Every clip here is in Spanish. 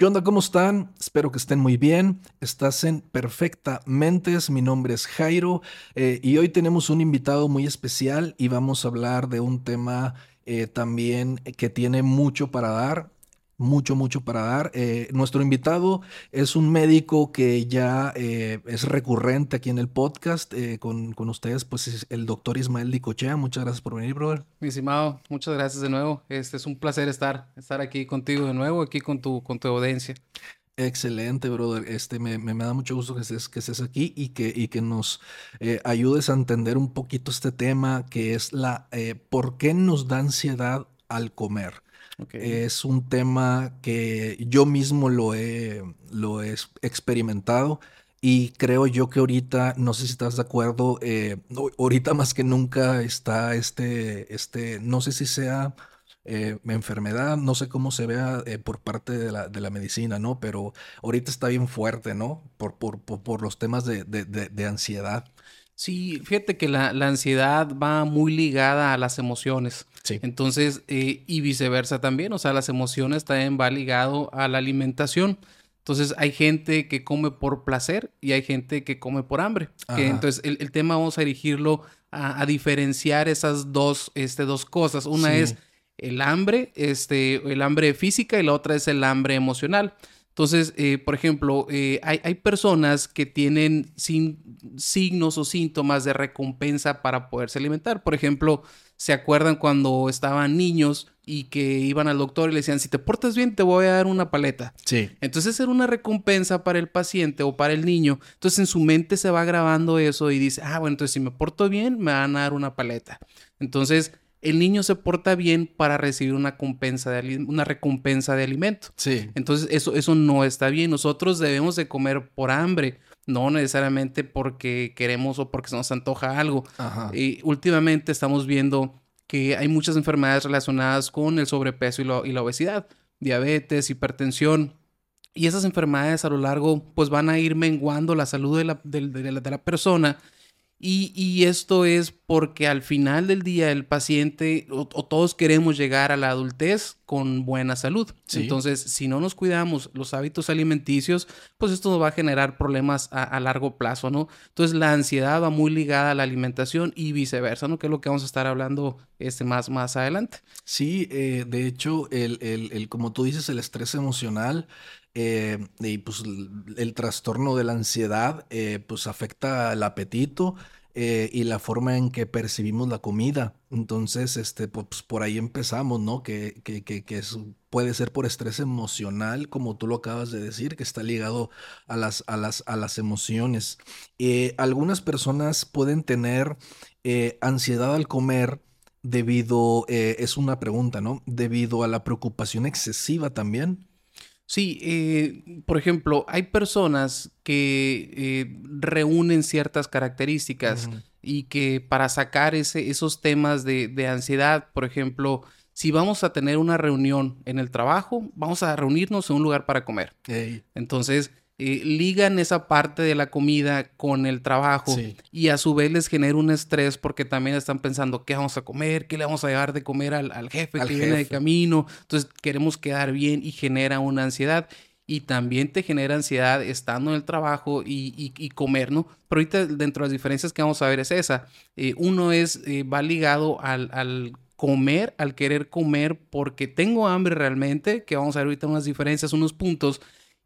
¿Qué onda? ¿Cómo están? Espero que estén muy bien. Estás en Perfectamente. Mi nombre es Jairo eh, y hoy tenemos un invitado muy especial y vamos a hablar de un tema eh, también que tiene mucho para dar mucho, mucho para dar. Eh, nuestro invitado es un médico que ya eh, es recurrente aquí en el podcast eh, con, ustedes, pues es el doctor Ismael Dicochea. Muchas gracias por venir, brother. Mi estimado, muchas gracias de nuevo. Este es un placer estar, estar aquí contigo de nuevo, aquí con tu, con tu audiencia. Excelente, brother. Este, me, me, da mucho gusto que estés, que estés aquí y que, y que nos ayudes a entender un poquito este tema que es la por qué nos da ansiedad al comer. Es un tema que yo mismo lo he, lo he experimentado y creo yo que ahorita, no sé si estás de acuerdo, eh, ahorita más que nunca está este, este no sé si sea eh, enfermedad, no sé cómo se vea eh, por parte de la, de la, medicina, ¿no? Pero ahorita está bien fuerte, ¿no? Por, por, por, los temas de, de, de ansiedad. Sí, fíjate que la, ansiedad va muy ligada a las emociones. Sí. Entonces, eh, y viceversa también, o sea, las emociones también va ligado a la alimentación. Entonces, hay gente que come por placer y hay gente que come por hambre. entonces, el, tema vamos a dirigirlo a, diferenciar esas dos, este, dos cosas. Una es el hambre, este, el hambre física y la otra es el hambre emocional. Entonces, eh, por ejemplo, eh, hay, personas que tienen signos o síntomas de recompensa para poderse alimentar. Por ejemplo, ¿se acuerdan cuando estaban niños y que iban al doctor y le decían, si te portas bien, te voy a dar una paleta? Sí. Entonces era una recompensa para el paciente o para el niño. Entonces en su mente se va grabando eso y dice, ah, bueno, entonces si me porto bien, me van a dar una paleta. Entonces el niño se porta bien para recibir una, recompensa de, una recompensa de alimento. Sí. Entonces, eso, eso no está bien. Nosotros debemos de comer por hambre, no necesariamente porque queremos o porque se nos antoja algo. Y últimamente estamos viendo que hay muchas enfermedades relacionadas con el sobrepeso y, la obesidad, diabetes, hipertensión. Y esas enfermedades a lo largo pues van a ir menguando la salud de la, de la persona y, esto es porque al final del día el paciente o, todos queremos llegar a la adultez con buena salud. Entonces, si no nos cuidamos los hábitos alimenticios, pues esto nos va a generar problemas a, largo plazo, ¿no? Entonces, la ansiedad va muy ligada a la alimentación y viceversa, ¿no? Que es lo que vamos a estar hablando este, más, más adelante. Sí, eh, de hecho, el, el, como tú dices, el estrés emocional eh, y pues el trastorno de la ansiedad eh, pues afecta el apetito eh, y la forma en que percibimos la comida. Entonces, este, pues por ahí empezamos, ¿no? Que, que, que, puede ser por estrés emocional, como tú lo acabas de decir, que está ligado a las, a las, a las emociones. algunas personas pueden tener ansiedad al comer debido, es una pregunta, ¿no? Debido a la preocupación excesiva también. Sí, eh, por ejemplo, hay personas que eh, reúnen ciertas características y que para sacar ese, esos temas de, de, ansiedad, por ejemplo, si vamos a tener una reunión en el trabajo, vamos a reunirnos en un lugar para comer. Entonces, eh, ligan esa parte de la comida con el trabajo y a su vez les genera un estrés porque también están pensando qué vamos a comer, qué le vamos a llevar de comer al, jefe que viene de camino. Entonces queremos quedar bien y genera una ansiedad. Y también te genera ansiedad estando en el trabajo y, comer, ¿no? Pero ahorita dentro de las diferencias que vamos a ver es esa. Eh, uno es, eh, va ligado al, al comer, al querer comer porque tengo hambre realmente, que vamos a ver ahorita unas diferencias, unos puntos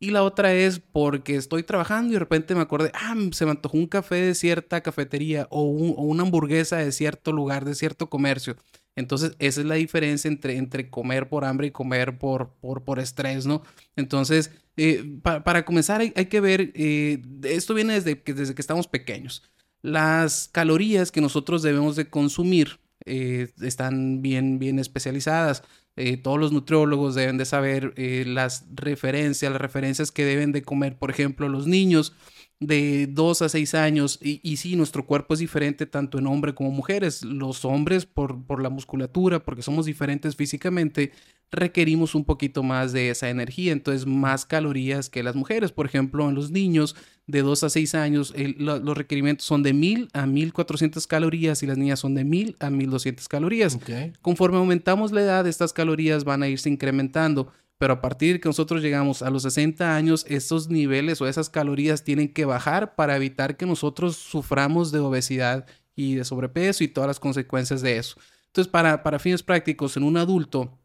y la otra es porque estoy trabajando y de repente me acordé, ah, se me antojó un café de cierta cafetería o, una hamburguesa de cierto lugar, de cierto comercio. Entonces, esa es la diferencia entre, entre comer por hambre y comer por, por, por estrés, ¿no? Entonces, eh, para comenzar, hay, que ver, eh, esto viene desde que, desde que estamos pequeños. Las calorías que nosotros debemos de consumir eh, están bien, bien especializadas. Eh, todos los nutriólogos deben de saber eh, las referencias, las referencias que deben de comer, por ejemplo, los niños de 2 a 6 años. Y, y, sí, nuestro cuerpo es diferente tanto en hombre como mujeres. Los hombres, por, por la musculatura, porque somos diferentes físicamente, requerimos un poquito más de esa energía, entonces más calorías que las mujeres. Por ejemplo, en los niños de 2 a 6 años, los requerimientos son de 1000 a 1400 calorías y las niñas son de 1000 a 1200 calorías. Conforme aumentamos la edad, estas calorías van a irse incrementando. Pero a partir de que nosotros llegamos a los 60 años, estos niveles o esas calorías tienen que bajar para evitar que nosotros suframos de obesidad y de sobrepeso y todas las consecuencias de eso. Entonces, para, para fines prácticos, en un adulto,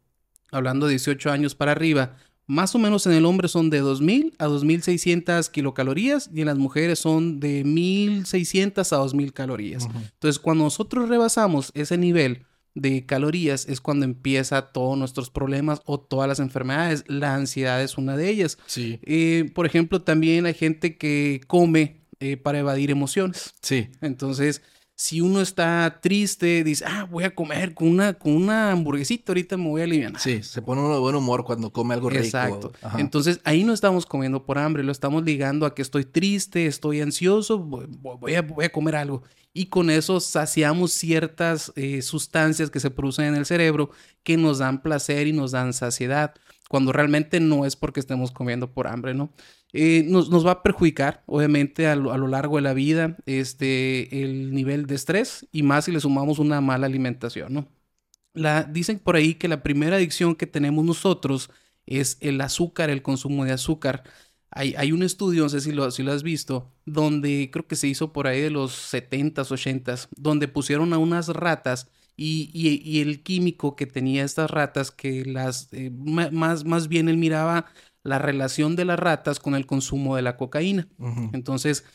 hablando de 18 años para arriba, más o menos en el hombre son de 2.000 a 2.600 kilocalorías y en las mujeres son de 1.600 a 2.000 calorías. Entonces, cuando nosotros rebasamos ese nivel de calorías es cuando empieza todos nuestros problemas o todas las enfermedades. La ansiedad es una de ellas. Sí. Eh, por ejemplo, también hay gente que come eh, para evadir emociones. Sí. Entonces, si uno está triste, dice, ah, voy a comer con una, con una hamburguesita, ahorita me voy a aliviar. Sí, se pone uno de buen humor cuando come algo rico. Exacto. Entonces ahí no estamos comiendo por hambre, lo estamos ligando a que estoy triste, estoy ansioso, voy a, voy a comer algo. Y con eso saciamos ciertas eh, sustancias que se producen en el cerebro que nos dan placer y nos dan saciedad, cuando realmente no es porque estemos comiendo por hambre, ¿no? Eh, nos, va a perjudicar, obviamente, a lo, largo de la vida, este, el nivel de estrés y más si le sumamos una mala alimentación, ¿no? La, dicen por ahí que la primera adicción que tenemos nosotros es el azúcar, el consumo de azúcar. Hay, un estudio, no sé si lo, si lo has visto, donde creo que se hizo por ahí de los 70s, 80s, donde pusieron a unas ratas y, y, el químico que tenía estas ratas, que las, eh, más, más bien él miraba la relación de las ratas con el consumo de la cocaína. Entonces,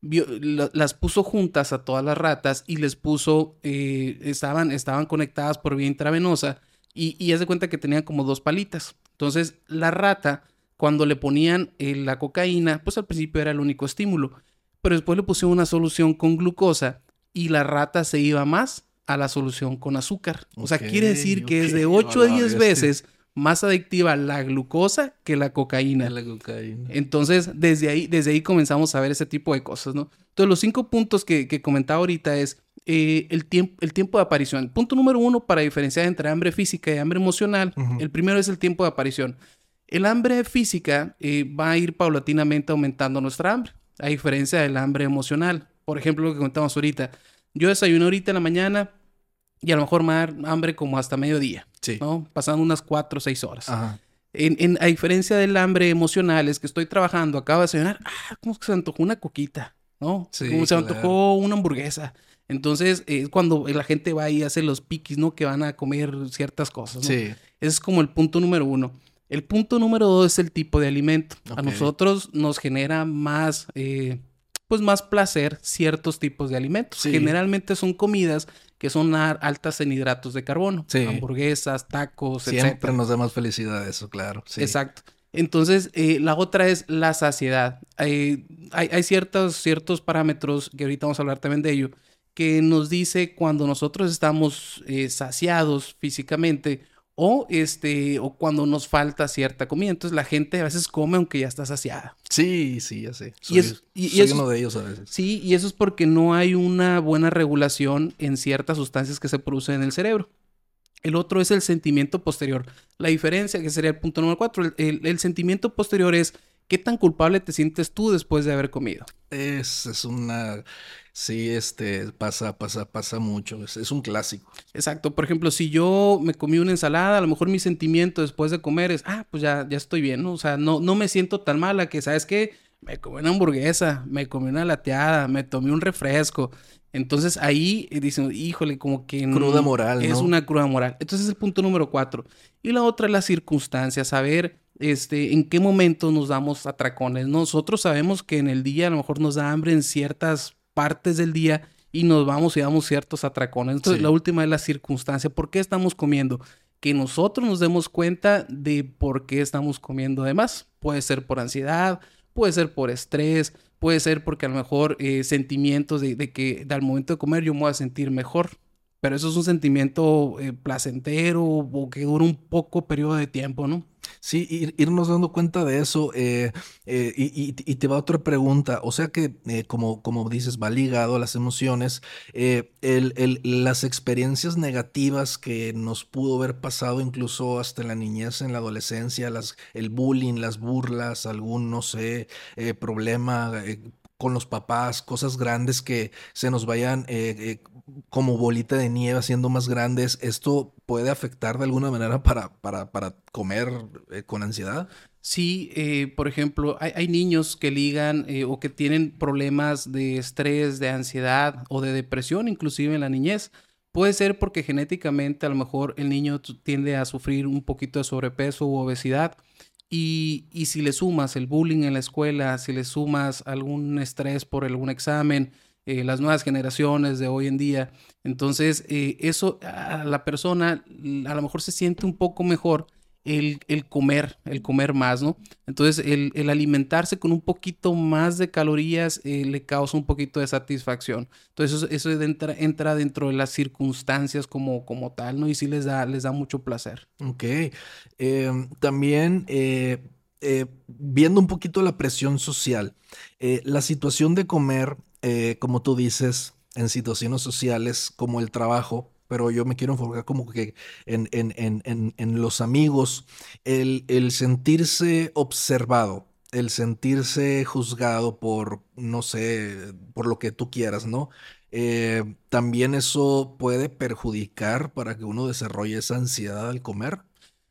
las puso juntas a todas las ratas y les puso, eh, estaban, estaban conectadas por vía intravenosa y, y de cuenta que tenían como dos palitas. Entonces, la rata, cuando le ponían eh, la cocaína, pues al principio era el único estímulo, pero después le pusieron una solución con glucosa y la rata se iba más a la solución con azúcar. O sea, quiere decir que es de 8 a 10 veces más adictiva la glucosa que la cocaína. La cocaína. Entonces, desde ahí, desde ahí comenzamos a ver ese tipo de cosas, ¿no? Entonces, los cinco puntos que, que comentaba ahorita es eh, el, tiempo, el tiempo de aparición. Punto número uno, para diferenciar entre hambre física y hambre emocional, el primero es el tiempo de aparición. El hambre física eh, va a ir paulatinamente aumentando nuestra hambre, a diferencia del hambre emocional. Por ejemplo, lo que comentamos ahorita. Yo desayuno ahorita en la mañana, y a lo mejor me da hambre como hasta mediodía, sí. ¿no? Pasando unas cuatro o seis horas. En, a diferencia del hambre emocional, es que estoy trabajando, acabo de desayunar, ah, como que se antojó una coquita, ¿no? Sí, como se me antojó una hamburguesa. Entonces, es cuando la gente va y hace los piquis, ¿no? Que van a comer ciertas cosas, ¿no? Sí. Ese es como el punto número uno. El punto número dos es el tipo de alimento. A nosotros nos genera más, eh, pues más placer ciertos tipos de alimentos. Generalmente son comidas que son altas en hidratos de carbono. Hamburguesas, tacos, Siempre nos da más felicidad eso, claro. Exacto. Entonces, eh, la otra es la saciedad. hay, hay ciertos, ciertos parámetros, que ahorita vamos a hablar también de ello, que nos dice cuando nosotros estamos eh, saciados físicamente o este o cuando nos falta cierta comida. Entonces la gente a veces come aunque ya está saciada. Sí, sí, ya sé. Soy, y es, uno de ellos a veces. Sí, y eso es porque no hay una buena regulación en ciertas sustancias que se producen en el cerebro. El otro es el sentimiento posterior. La diferencia, que sería el punto número cuatro, el sentimiento posterior es qué tan culpable te sientes tú después de haber comido. Es, es una Sí, este, pasa, pasa, pasa mucho. Es, un clásico. Exacto. Por ejemplo, si yo me comí una ensalada, a lo mejor mi sentimiento después de comer es, ah, pues ya, ya estoy bien, ¿no? O sea, no, no me siento tan mala que, ¿sabes qué? Me comí una hamburguesa, me comí una lateada, me tomé un refresco. Entonces ahí dicen, híjole, como que... Cruda moral, Es una cruda moral. Entonces es el punto número cuatro. Y la otra es la circunstancia, saber este, en qué momento nos damos atracones. Nosotros sabemos que en el día a lo mejor nos da hambre en ciertas partes del día y nos vamos y damos ciertos atracones. Entonces, la última es la circunstancia. ¿Por qué estamos comiendo? Que nosotros nos demos cuenta de por qué estamos comiendo de más. Puede ser por ansiedad, puede ser por estrés, puede ser porque a lo mejor eh, sentimientos de, que al momento de comer yo me voy a sentir mejor. Pero eso es un sentimiento eh, placentero o que dura un poco periodo de tiempo, ¿no? Sí, irnos dando cuenta de eso. Eh, eh, y, te va otra pregunta. O sea que, eh, como, como dices, va ligado a las emociones. las experiencias negativas que nos pudo haber pasado incluso hasta en la niñez, en la adolescencia, las, el bullying, las burlas, algún, no sé, problema con los papás, cosas grandes que se nos vayan como bolita de nieve haciendo más grandes, ¿esto puede afectar de alguna manera para, para, para comer eh, con ansiedad? Sí, eh, por ejemplo, hay, niños que ligan eh, o que tienen problemas de estrés, de ansiedad o de depresión, inclusive en la niñez. Puede ser porque genéticamente a lo mejor el niño tiende a sufrir un poquito de sobrepeso u obesidad. Y, y si le sumas el bullying en la escuela, si le sumas algún estrés por algún examen, eh, las nuevas generaciones de hoy en día. Entonces, eh, eso a la persona a lo mejor se siente un poco mejor el, comer, el comer más, ¿no? Entonces, el, alimentarse con un poquito más de calorías eh, le causa un poquito de satisfacción. Entonces, eso, entra, entra, dentro de las circunstancias como, como tal, ¿no? Y sí les da, les da mucho placer. Ok. también viendo un poquito la presión social, la situación de comer eh, como tú dices, en situaciones sociales como el trabajo, pero yo me quiero enfocar como que en, en, los amigos, el, sentirse observado, el sentirse juzgado por, no sé, por lo que tú quieras, ¿no? Eh, también eso puede perjudicar para que uno desarrolle esa ansiedad al comer,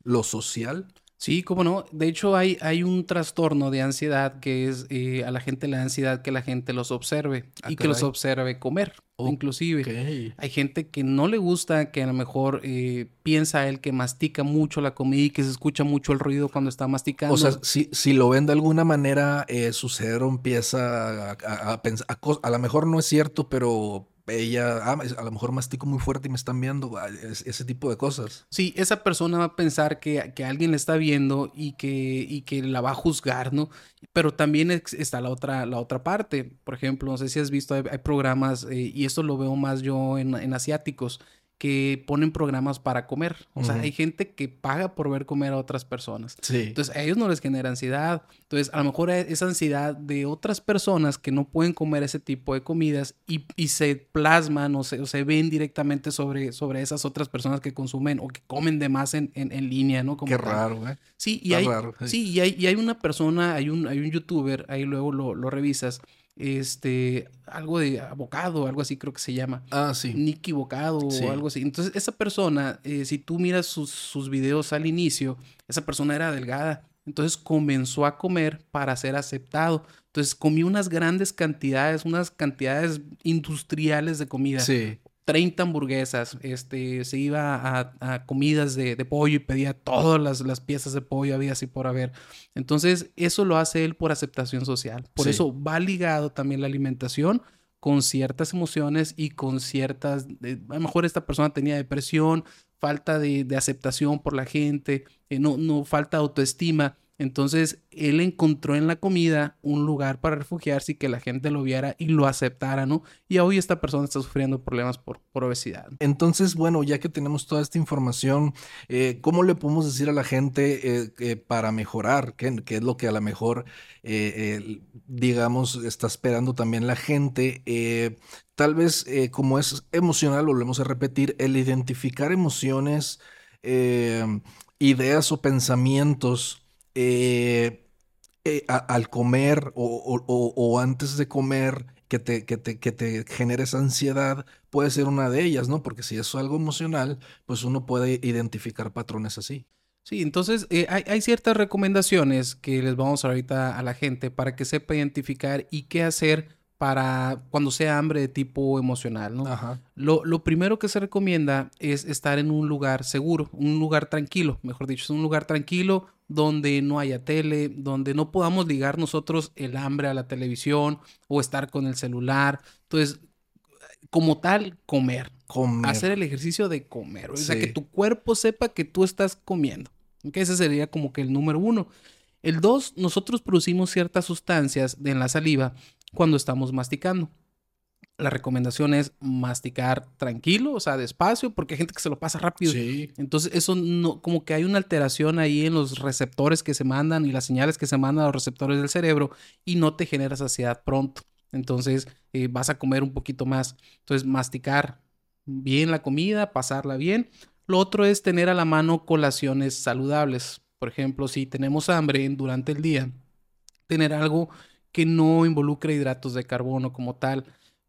lo social. Sí, cómo no. De hecho, hay, hay un trastorno de ansiedad que es eh, a la gente la ansiedad que la gente los observe ah, y que los observe comer. Inclusive, hay gente que no le gusta, que a lo mejor eh, piensa él que mastica mucho la comida y que se escucha mucho el ruido cuando está masticando. O sea, si, si lo ven de alguna manera, eh, su cerebro empieza a, pensar, a lo mejor no es cierto, pero ella, ah, a lo mejor mastico muy fuerte y me están viendo, ese tipo de cosas. Sí, esa persona va a pensar que, que alguien le está viendo y que, y que la va a juzgar, ¿no? Pero también está la otra, la otra parte. Por ejemplo, no sé si has visto, hay, programas, eh, y esto lo veo más yo en, en asiáticos, que ponen programas para comer. O sea, hay gente que paga por ver comer a otras personas. Sí. Entonces, a ellos no les genera ansiedad. Entonces, a lo mejor esa ansiedad de otras personas que no pueden comer ese tipo de comidas y, se plasman o se, o se, ven directamente sobre, sobre esas otras personas que consumen o que comen de más en, en, línea, ¿no? Qué raro, ¿eh? Sí, y hay, sí. y hay, y hay una persona, hay un, hay un youtuber, ahí luego lo, lo revisas, este, algo de abocado, algo así creo que se llama. Ah, sí. Nicky Bocado o algo así. Entonces, esa persona, eh, si tú miras sus, sus videos al inicio, esa persona era delgada. Entonces comenzó a comer para ser aceptado. Entonces comió unas grandes cantidades, unas cantidades industriales de comida. Sí. 30 hamburguesas, este, se iba a, comidas de, pollo y pedía todas las, piezas de pollo, había así por haber. Entonces, eso lo hace él por aceptación social. Por eso va ligado también la alimentación con ciertas emociones y con ciertas, a lo mejor esta persona tenía depresión, falta de, aceptación por la gente, eh, no, no falta autoestima. Entonces, él encontró en la comida un lugar para refugiarse y que la gente lo viera y lo aceptara, ¿no? Y hoy esta persona está sufriendo problemas por, obesidad. Entonces, bueno, ya que tenemos toda esta información, eh, ¿cómo le podemos decir a la gente eh, para mejorar? ¿Qué, es lo que a lo mejor, eh, digamos, está esperando también la gente? tal vez, como es emocional, volvemos a repetir, el identificar emociones, ideas o pensamientos eh, eh, al comer o, antes de comer que te, que te, que te generes ansiedad puede ser una de ellas, ¿no? Porque si es algo emocional, pues uno puede identificar patrones así. Sí, entonces eh, hay, hay, ciertas recomendaciones que les vamos a ahorita a la gente para que sepa identificar y qué hacer para cuando sea hambre de tipo emocional, ¿no? Lo, lo, primero que se recomienda es estar en un lugar seguro, un lugar tranquilo, mejor dicho, es un lugar tranquilo donde no haya tele, donde no podamos ligar nosotros el hambre a la televisión o estar con el celular. Entonces, como tal, comer. Comer. Hacer el ejercicio de comer. O sea, que tu cuerpo sepa que tú estás comiendo. Que ese sería como que el número uno. El dos, nosotros producimos ciertas sustancias en la saliva cuando estamos masticando. La recomendación es masticar tranquilo, o sea, despacio, porque hay gente que se lo pasa rápido. Sí. Entonces, eso no, como que hay una alteración ahí en los receptores que se mandan y las señales que se mandan a los receptores del cerebro y no te genera saciedad pronto. Entonces, eh, vas a comer un poquito más. Entonces, masticar bien la comida, pasarla bien. Lo otro es tener a la mano colaciones saludables. Por ejemplo, si tenemos hambre durante el día, tener algo que no involucre hidratos de carbono como tal.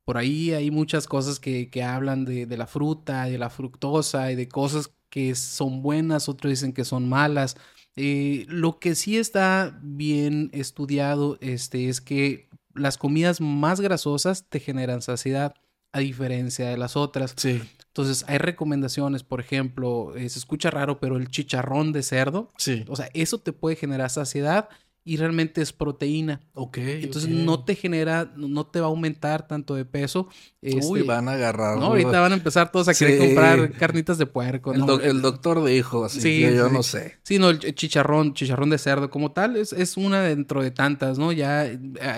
Por ahí hay muchas cosas que, que hablan de, de, la fruta, de la fructosa y de cosas que son buenas, otros dicen que son malas. Eh, lo que sí está bien estudiado este, es que las comidas más grasosas te generan saciedad, a diferencia de las otras. Sí. Entonces, hay recomendaciones, por ejemplo, eh, se escucha raro, pero el chicharrón de cerdo. Sí. O sea, eso te puede generar saciedad y realmente es proteína. Ok. Entonces no te genera, no te va a aumentar tanto de peso. Uy, Este, van a agarrar. no, ahorita van a empezar todos a querer Sí. comprar carnitas de puerco. El, el doctor dijo, así Sí, que yo sí. no sé. Sí, no, el ch- chicharrón, chicharrón de cerdo como tal, es, es una dentro de tantas, ¿no? Ya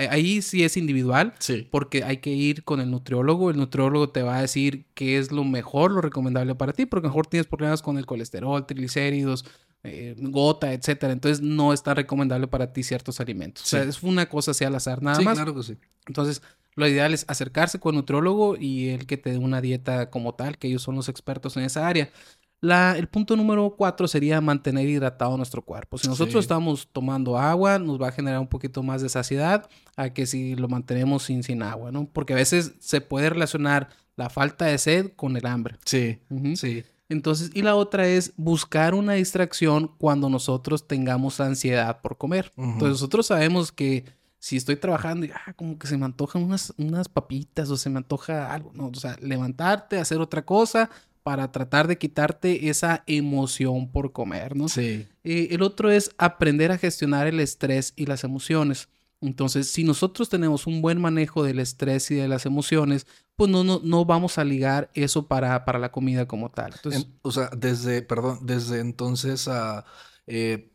ahí sí es individual. Sí. Porque hay que ir con el nutriólogo. El nutriólogo te va a decir qué es lo mejor, lo recomendable para ti, porque a lo mejor tienes problemas con el colesterol, triglicéridos, eh, gota, etcétera. Entonces no es tan recomendable para ti ciertos alimentos. O sea, es una cosa así al azar, nada sí, más. claro que sí. Entonces, lo ideal es acercarse con el nutriólogo y el que te dé una dieta como tal, que ellos son los expertos en esa área. La, el punto número cuatro sería mantener hidratado nuestro cuerpo. Si nosotros Sí. estamos tomando agua, nos va a generar un poquito más de saciedad a que si lo mantenemos sin, sin agua, ¿no? Porque a veces se puede relacionar la falta de sed con el hambre. Sí, sí. Entonces, y la otra es buscar una distracción cuando nosotros tengamos ansiedad por comer. Entonces, nosotros sabemos que si estoy trabajando y ah, como que se me antojan unas, unas papitas o se me antoja algo, no, o sea, levantarte, hacer otra cosa para tratar de quitarte esa emoción por comer, ¿no? Sí. Eh, el otro es aprender a gestionar el estrés y las emociones. Entonces, si nosotros tenemos un buen manejo del estrés y de las emociones, pues no, no, no vamos a ligar eso para, para la comida como tal. O sea, desde, perdón, desde entonces a eh,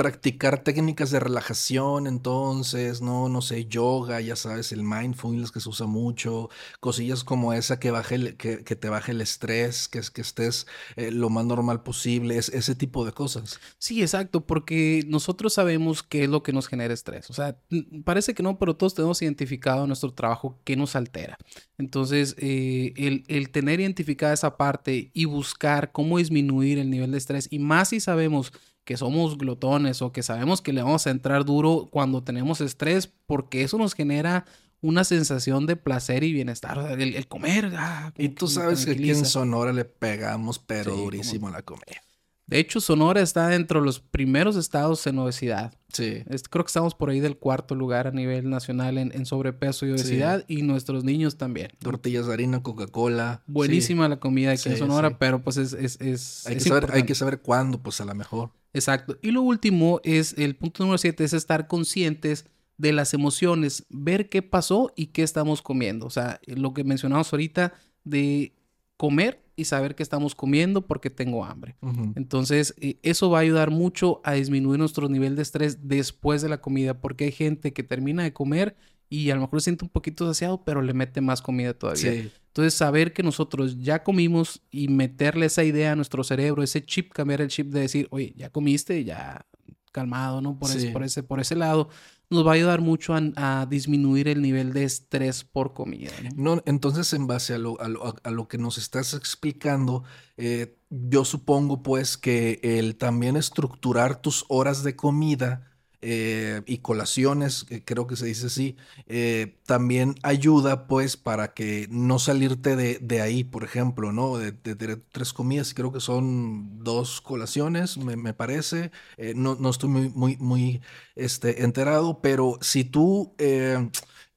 practicar técnicas de relajación, entonces, no, no sé, yoga, ya sabes, el mindfulness que se usa mucho, cosillas como esa que baje el- que, que te baje el estrés, que que estés eh, lo más normal posible, es, ese tipo de cosas. Sí, exacto, porque nosotros sabemos qué es lo que nos genera estrés. O sea, n- parece que no, pero todos tenemos identificado en nuestro trabajo qué nos altera. Entonces, eh, el, el tener identificada esa parte y buscar cómo disminuir el nivel de estrés, y más si sabemos que somos glotones o que sabemos que le vamos a entrar duro cuando tenemos estrés, porque eso nos genera una sensación de placer y bienestar. O sea, el, el comer. ah, Y tú sabes que aquí en. Sonora le pegamos, pero Sí, durísimo a la comida. De hecho, Sonora está dentro de los primeros estados en obesidad. Sí. Es- creo que estamos por ahí del cuarto lugar a nivel nacional en, en sobrepeso y obesidad y nuestros niños también. Tortillas de harina, Coca-Cola. sí. Buenísima la comida aquí en Sonora, pero pues es, es, es, Hay que, saber, hay que saber cuándo, pues a lo mejor. Exacto. Y lo último es, el punto número siete, es estar conscientes de las emociones, ver qué pasó y qué estamos comiendo. O sea, lo que mencionamos ahorita de comer y saber qué estamos comiendo porque tengo hambre. Entonces, eh, eso va a ayudar mucho a disminuir nuestro nivel de estrés después de la comida, porque hay gente que termina de comer y a lo mejor siente un poquito saciado, pero le mete más comida todavía. Sí. Entonces, saber que nosotros ya comimos y meterle esa idea a nuestro cerebro, ese chip, cambiar el chip de decir, oye, ya comiste, ya calmado, ¿no? Por, ese, Sí. por, ese, por ese lado, nos va a ayudar mucho a, a disminuir el nivel de estrés por comida, ¿no? No, entonces, en base a lo, a lo- a lo que nos estás explicando, eh, yo supongo pues que el también estructurar tus horas de comida eh, y colaciones, creo que se dice así, eh, también ayuda pues para que no salirte de, de ahí, por ejemplo, ¿no? De, de- tres comidas, creo que son dos colaciones, me, me parece, eh, no, no estoy muy, muy, muy este, enterado, pero si tú...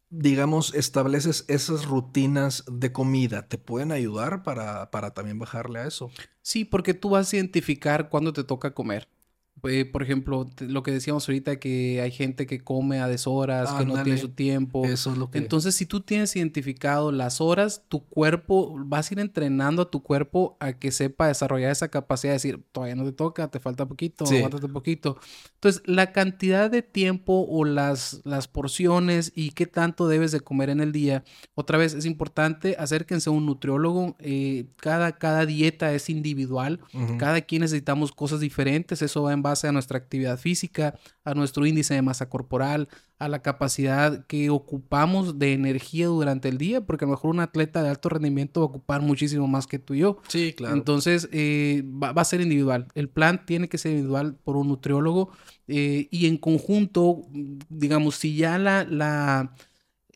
digamos, estableces esas rutinas de comida, ¿te pueden ayudar para, para también bajarle a eso? Sí, porque tú vas a identificar cuándo te toca comer. Eh, por ejemplo, lo que decíamos ahorita, que hay gente que come a deshoras, que no tiene Ándale. su tiempo. Eso es lo que... Entonces, si tú tienes identificado las horas, tu cuerpo, vas a ir entrenando a tu cuerpo a que sepa desarrollar esa capacidad de decir, todavía no te toca, te falta poquito, Sí. aguántate poquito. Entonces, la cantidad de tiempo o las, las porciones y qué tanto debes de comer en el día, otra vez es importante, acérquense a un nutriólogo, eh, cada, cada dieta es individual, Ujú. cada quien necesitamos cosas diferentes, eso va en base a nuestra actividad física, a nuestro índice de masa corporal, a la capacidad que ocupamos de energía durante el día, porque a lo mejor un atleta de alto rendimiento va a ocupar muchísimo más que tú y yo. Sí, claro. Entonces, eh, va, va a ser individual. El plan tiene que ser individual por un nutriólogo eh, y en conjunto, digamos, si ya la, la,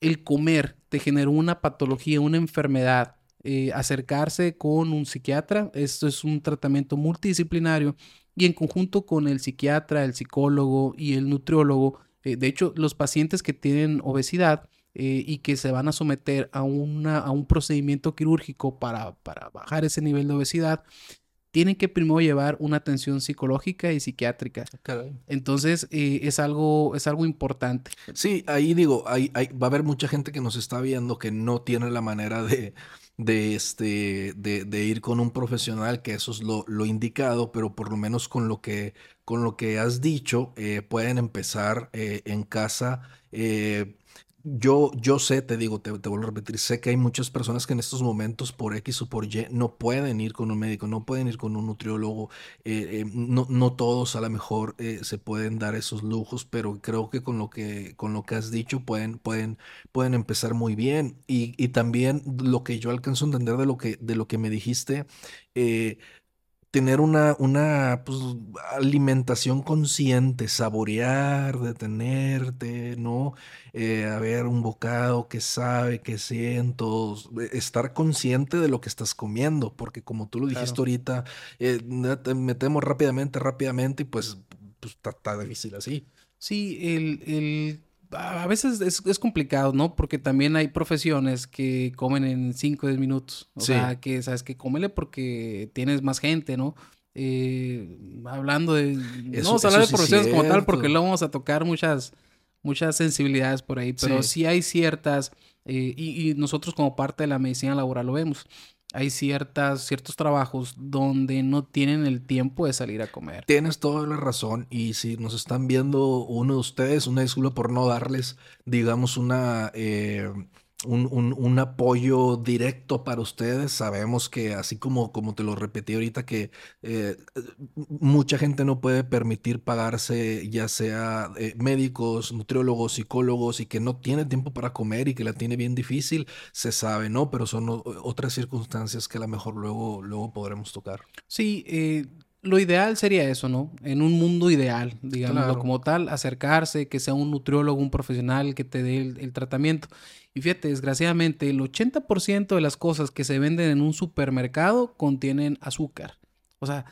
el comer te generó una patología, una enfermedad, eh, acercarse con un psiquiatra, esto es un tratamiento multidisciplinario y en conjunto con el psiquiatra, el psicólogo y el nutriólogo, eh, de hecho los pacientes que tienen obesidad, eh, y que se van a someter a, una, a un procedimiento quirúrgico para, para, bajar ese nivel de obesidad, tienen que primero llevar una atención psicológica y psiquiátrica. Entonces, eh, es, algo, es algo importante. Sí, ahí digo, hay, va a haber mucha gente que nos está viendo que no tiene la manera de, de, este, de, ir con un profesional, que eso es lo, indicado, pero por lo menos con lo que, con lo que has dicho, eh, pueden empezar eh, en casa. Yo, yo sé, te digo, te, vuelvo a repetir, sé que hay muchas personas que en estos momentos por X o por Y no pueden ir con un médico, no pueden ir con un nutriólogo, eh, eh, no, no, todos a lo mejor eh, se pueden dar esos lujos, pero creo que con lo que, con lo que has dicho pueden, pueden, pueden empezar muy bien. Y, y también lo que yo alcanzo a entender de lo que, de lo que me dijiste, tener una, una pues, alimentación consciente, saborear, detenerte, ¿no? Eh, a ver un bocado que sabe, que siento, estar consciente de lo que estás comiendo, porque como tú lo dijiste ahorita, eh, metemos rápidamente, rápidamente y pues, pues está, difícil así. Sí, el, el a veces es, complicado, ¿no? Porque también hay profesiones que comen en 5 o 10 minutos. O sea, que sabes que cómele porque tienes más gente, ¿no? Eh, hablando de. no vamos a hablar de profesiones como tal porque luego vamos a tocar muchas, muchas sensibilidades por ahí. Pero sí, hay ciertas. Eh, y, y, nosotros, como parte de la medicina laboral, lo vemos hay ciertas, ciertos trabajos donde no tienen el tiempo de salir a comer. Tienes toda la razón y si nos están viendo uno de ustedes, una disculpa por no darles, digamos, una... Eh, un, un, apoyo directo para ustedes. Sabemos que así como, como te lo repetí ahorita, que eh, mucha gente no puede permitir pagarse ya sea eh, médicos, nutriólogos, psicólogos y que no tiene tiempo para comer y que la tiene bien difícil, se sabe, ¿no? Pero son otras circunstancias que a lo mejor luego, luego podremos tocar. Sí, eh, lo ideal sería eso, ¿no? En un mundo ideal, digámoslo como tal, acercarse, que sea un nutriólogo, un profesional que te dé el, tratamiento. Y fíjate, desgraciadamente, el 80% de las cosas que se venden en un supermercado contienen azúcar. O sea,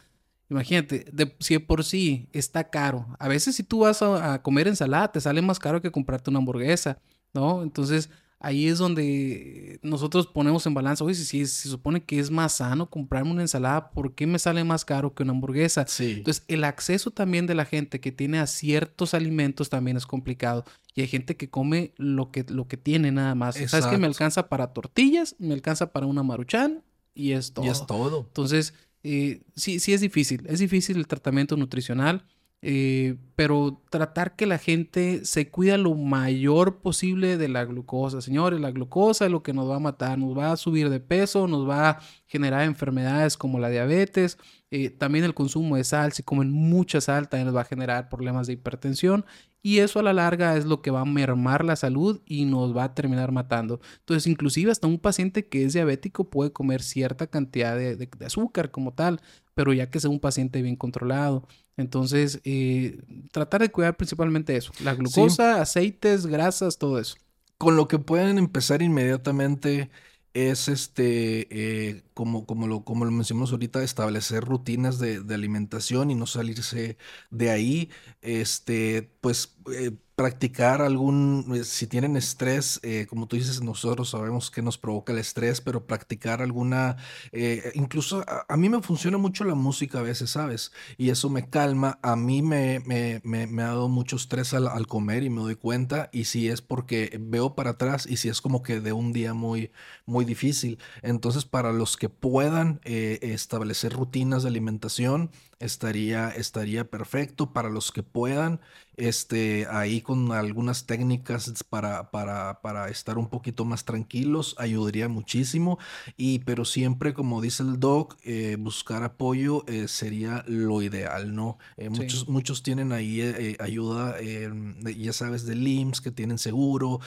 imagínate, de, si por sí está caro, a veces si tú vas a, a comer ensalada, te sale más caro que comprarte una hamburguesa, ¿no? Entonces, ahí es donde nosotros ponemos en balanza, oye, si, se supone que es más sano comprarme una ensalada, ¿por qué me sale más caro que una hamburguesa? Entonces, el acceso también de la gente que tiene a ciertos alimentos también es complicado. Y hay gente que come lo que, lo que tiene nada más. ¿Sabes que me alcanza para tortillas, me alcanza para una maruchan y es todo. Y es todo. Entonces, eh, sí, sí es difícil. Es difícil el tratamiento nutricional. Eh, pero tratar que la gente se cuida lo mayor posible de la glucosa. Señores, la glucosa es lo que nos va a matar, nos va a subir de peso, nos va a generar enfermedades como la diabetes. Eh, también el consumo de sal, si comen mucha sal, también nos va a generar problemas de hipertensión y eso a la larga es lo que va a mermar la salud y nos va a terminar matando. Entonces, inclusive hasta un paciente que es diabético puede comer cierta cantidad de, azúcar como tal, pero ya que sea un paciente bien controlado. Entonces, eh, tratar de cuidar principalmente eso, la glucosa, aceites, grasas, todo eso. Con lo que pueden empezar inmediatamente es este, eh, como, como, lo, como lo mencionamos ahorita, establecer rutinas de, de, alimentación y no salirse de ahí. Este, pues eh, practicar algún, eh, si tienen estrés, eh, como tú dices, nosotros sabemos que nos provoca el estrés, pero practicar alguna, eh, incluso a, mí me funciona mucho la música a veces, ¿sabes? Y eso me calma, a mí me, me, me, ha dado mucho estrés al, comer y me doy cuenta, y si es porque veo para atrás y si es como que de un día muy, muy difícil. Entonces, para los que puedan establecer rutinas de alimentación, estaría, estaría perfecto para los que puedan, este, ahí con algunas técnicas para, para, para, estar un poquito más tranquilos, ayudaría muchísimo, y pero siempre, como dice el doc, eh, buscar apoyo eh, sería lo ideal, ¿no? Eh, muchos, muchos tienen ahí ayuda, ya sabes, de LIMS, que tienen seguro,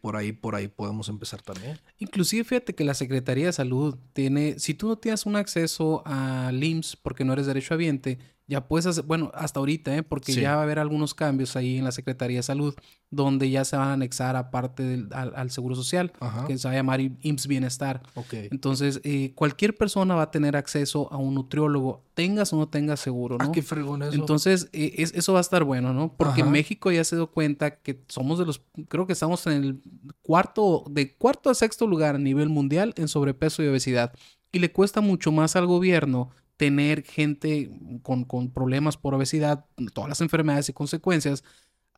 por ahí, por ahí podemos empezar también. Inclusive, fíjate que la Secretaría de Salud tiene, si tú no tienes un acceso a LIMS porque no eres derecho derechohabiente, ya puedes hacer, bueno, hasta ahorita, ¿eh? porque ya va a haber algunos cambios ahí en la Secretaría de Salud, donde ya se van a anexar aparte del, al, Seguro Social, que se va a llamar IMSS Bienestar. Entonces, eh, cualquier persona va a tener acceso a un nutriólogo, tengas o no tengas seguro, ah, ¿no? qué fregón eso. Entonces, eh, eso va a estar bueno, ¿no? Porque México ya se dio cuenta que somos de los, creo que estamos en el cuarto, de cuarto a sexto lugar a nivel mundial en sobrepeso y obesidad. Y le cuesta mucho más al gobierno tener gente con, problemas por obesidad, todas las enfermedades y consecuencias,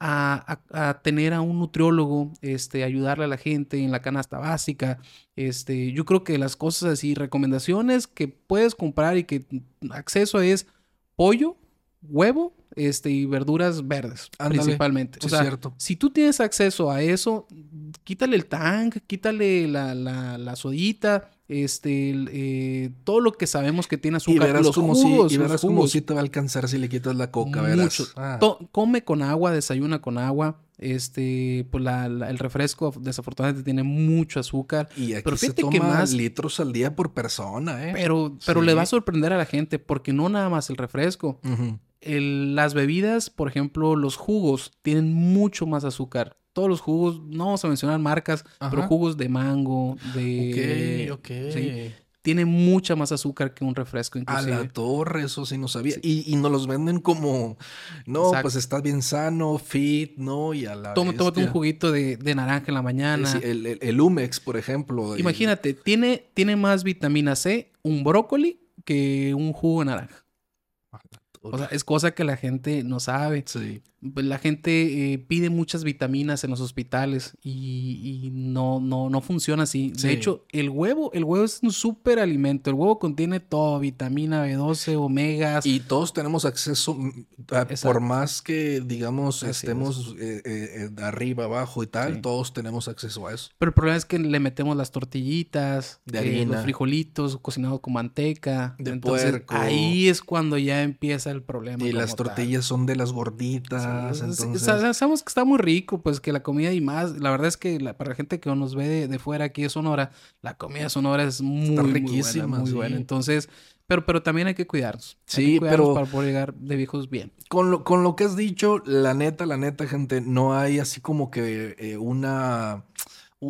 a, tener a un nutriólogo, este, ayudarle a la gente en la canasta básica. Este, yo creo que las cosas así, recomendaciones que puedes comprar y que acceso es pollo, huevo, este, y verduras verdes, principalmente. o sea, cierto. si tú tienes acceso a eso, quítale el tank, quítale la, la, la sodita, este, eh, todo lo que sabemos que tiene azúcar. Y verás, como, si, y verás como si te va a alcanzar si le quitas la coca, Mucho. Ah. come con agua, desayuna con agua. Este, pues la, el refresco desafortunadamente tiene mucho azúcar. Y aquí pero se toma que más litros al día por persona, ¿eh? Pero, pero le va a sorprender a la gente porque no nada más el refresco. las bebidas, por ejemplo, los jugos tienen mucho más azúcar todos los jugos, no vamos a mencionar marcas, pero jugos de mango, de... Ok, ok. ¿sí? Tiene mucha más azúcar que un refresco inclusive. A la torre, eso sí no sabía. Y, y nos los venden como, no, pues estás bien sano, fit, ¿no? Y a la Tómate un juguito de, naranja en la mañana. Sí, el, el, Humex, por ejemplo. Imagínate, tiene, tiene más vitamina C un brócoli que un jugo de naranja. O sea, es cosa que la gente no sabe. Sí. Pues, la gente eh, pide muchas vitaminas en los hospitales y, no, no, no funciona así. De hecho, el huevo, el huevo es un súper alimento. El huevo contiene todo, vitamina B12, omegas. Y todos tenemos acceso, mm, por más que, digamos, estemos eh, eh, arriba, abajo y tal, todos tenemos acceso a eso. Pero el problema es que le metemos las tortillitas, de harina. los frijolitos cocinados con manteca. De Entonces, Ahí es cuando ya empieza el problema. Y las tortillas son de las gorditas sabemos que está muy rico, pues que la comida y más. La verdad es que para la gente que nos ve de, fuera aquí de Sonora, la comida de Sonora es muy, riquísima, muy buena. Entonces, pero, pero también hay que cuidarnos. Sí, pero. Para poder llegar de viejos bien. Con lo, con lo que has dicho, la neta, la neta, gente, no hay así como que eh, una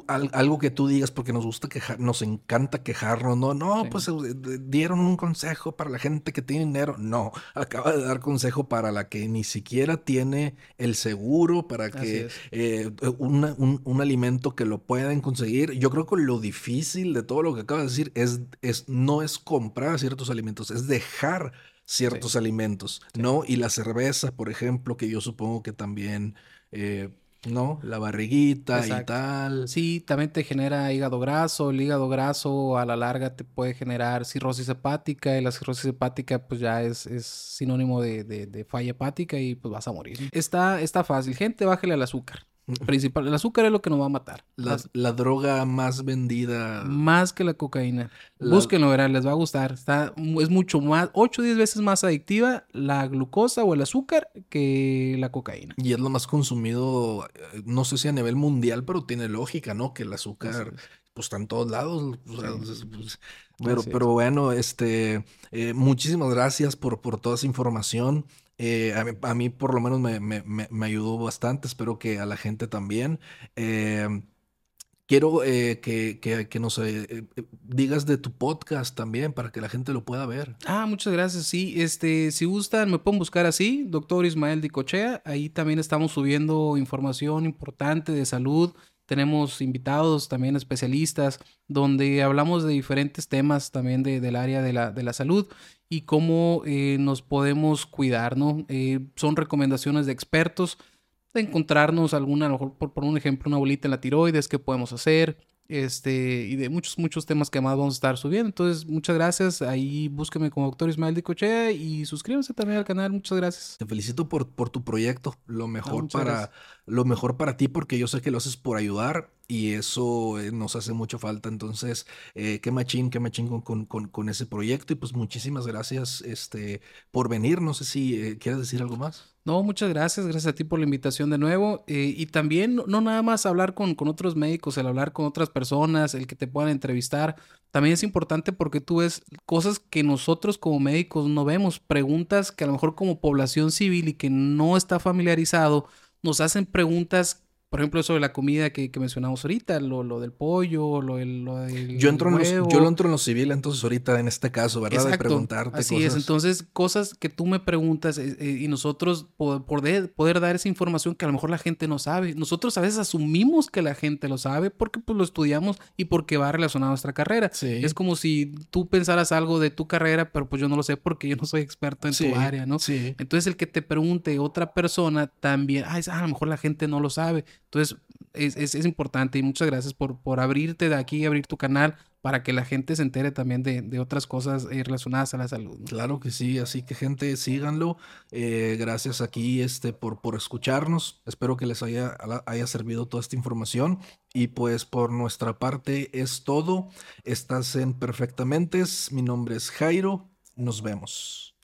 algo que tú digas porque nos gusta quejar, nos encanta quejarnos, no, no, pues eh, dieron un consejo para la gente que tiene dinero, no, acaba de dar consejo para la que ni siquiera tiene el seguro, para que eh, un, un, alimento que lo puedan conseguir. Yo creo que lo difícil de todo lo que acaba de decir es, es no es comprar ciertos alimentos, es dejar ciertos alimentos, ¿no? Y la cerveza, por ejemplo, que yo supongo que también... Eh, ¿no? La barriguita y tal. Sí, también te genera hígado graso. El hígado graso a la larga te puede generar cirrosis hepática y la cirrosis hepática pues ya es, es sinónimo de, de, de, falla hepática y pues vas a morir. Está, está fácil. Gente, bájale al azúcar principal. El azúcar es lo que nos va a matar. La, droga más vendida. Más que la cocaína. Búsquenlo, verán, les va a gustar. Está, es mucho más, 8 o 10 veces más adictiva la glucosa o el azúcar que la cocaína. Y es lo más consumido, eh, no sé si a nivel mundial, pero tiene lógica, ¿no? Que el azúcar, pues está en todos lados. Pues, pero, pero bueno, este, eh, muchísimas gracias por, por toda esa información. Eh, a, mí, por lo menos me, ayudó bastante, espero que a la gente también. Em, quiero eh, que, que, nos eh, digas de tu podcast también para que la gente lo pueda ver. Ah, muchas gracias. Sí, este, si gustan, me pueden buscar así, doctor Ismael Dicochea. Ahí también estamos subiendo información importante de salud tenemos invitados también especialistas donde hablamos de diferentes temas también del área de la, de la, salud y cómo eh, nos podemos cuidar, ¿no? Eh, son recomendaciones de expertos de encontrarnos alguna, a lo mejor por, un ejemplo, una bolita en la tiroides, qué podemos hacer, este, y de muchos, muchos temas que más vamos a estar subiendo. Entonces, muchas gracias. Ahí búsqueme como doctor Ismael de Cochea y suscríbanse también al canal. Muchas gracias. Te felicito por, por tu proyecto. Lo mejor para lo mejor para ti porque yo sé que lo haces por ayudar y eso eh, nos hace mucho falta. Entonces, eh, qué machín, qué machín con, con, con, ese proyecto y pues muchísimas gracias este, por venir. No sé si eh, quieres decir algo más. No, muchas gracias, gracias a ti por la invitación de nuevo. y también no nada más hablar con, con otros médicos, el hablar con otras personas, el que te puedan entrevistar, también es importante porque tú ves cosas que nosotros como médicos no vemos, preguntas que a lo mejor como población civil y que no está familiarizado, nos hacen preguntas por ejemplo, eso de la comida que, mencionamos ahorita, lo, lo, del pollo, lo, lo del. Yo, entro En los, yo lo entro en lo civil, entonces, ahorita en este caso, ¿verdad? Exacto. De preguntarte Así es. Entonces, cosas que tú me preguntas eh, eh, y nosotros poder, poder dar esa información que a lo mejor la gente no sabe. Nosotros a veces asumimos que la gente lo sabe porque pues, lo estudiamos y porque va relacionado a nuestra carrera. Es como si tú pensaras algo de tu carrera, pero pues yo no lo sé porque yo no soy experto en tu área, ¿no? Sí. Entonces, el que te pregunte otra persona también, ah, a lo mejor la gente no lo sabe. Entonces, es, es, importante y muchas gracias por, por abrirte de aquí, abrir tu canal para que la gente se entere también de, de otras cosas eh, relacionadas a la salud. Claro que sí, así que gente, síganlo. Eh, gracias aquí este, por, por escucharnos. Espero que les haya, haya servido toda esta información. Y pues por nuestra parte es todo. Estás en Perfectamente. Mi nombre es Jairo. Nos vemos.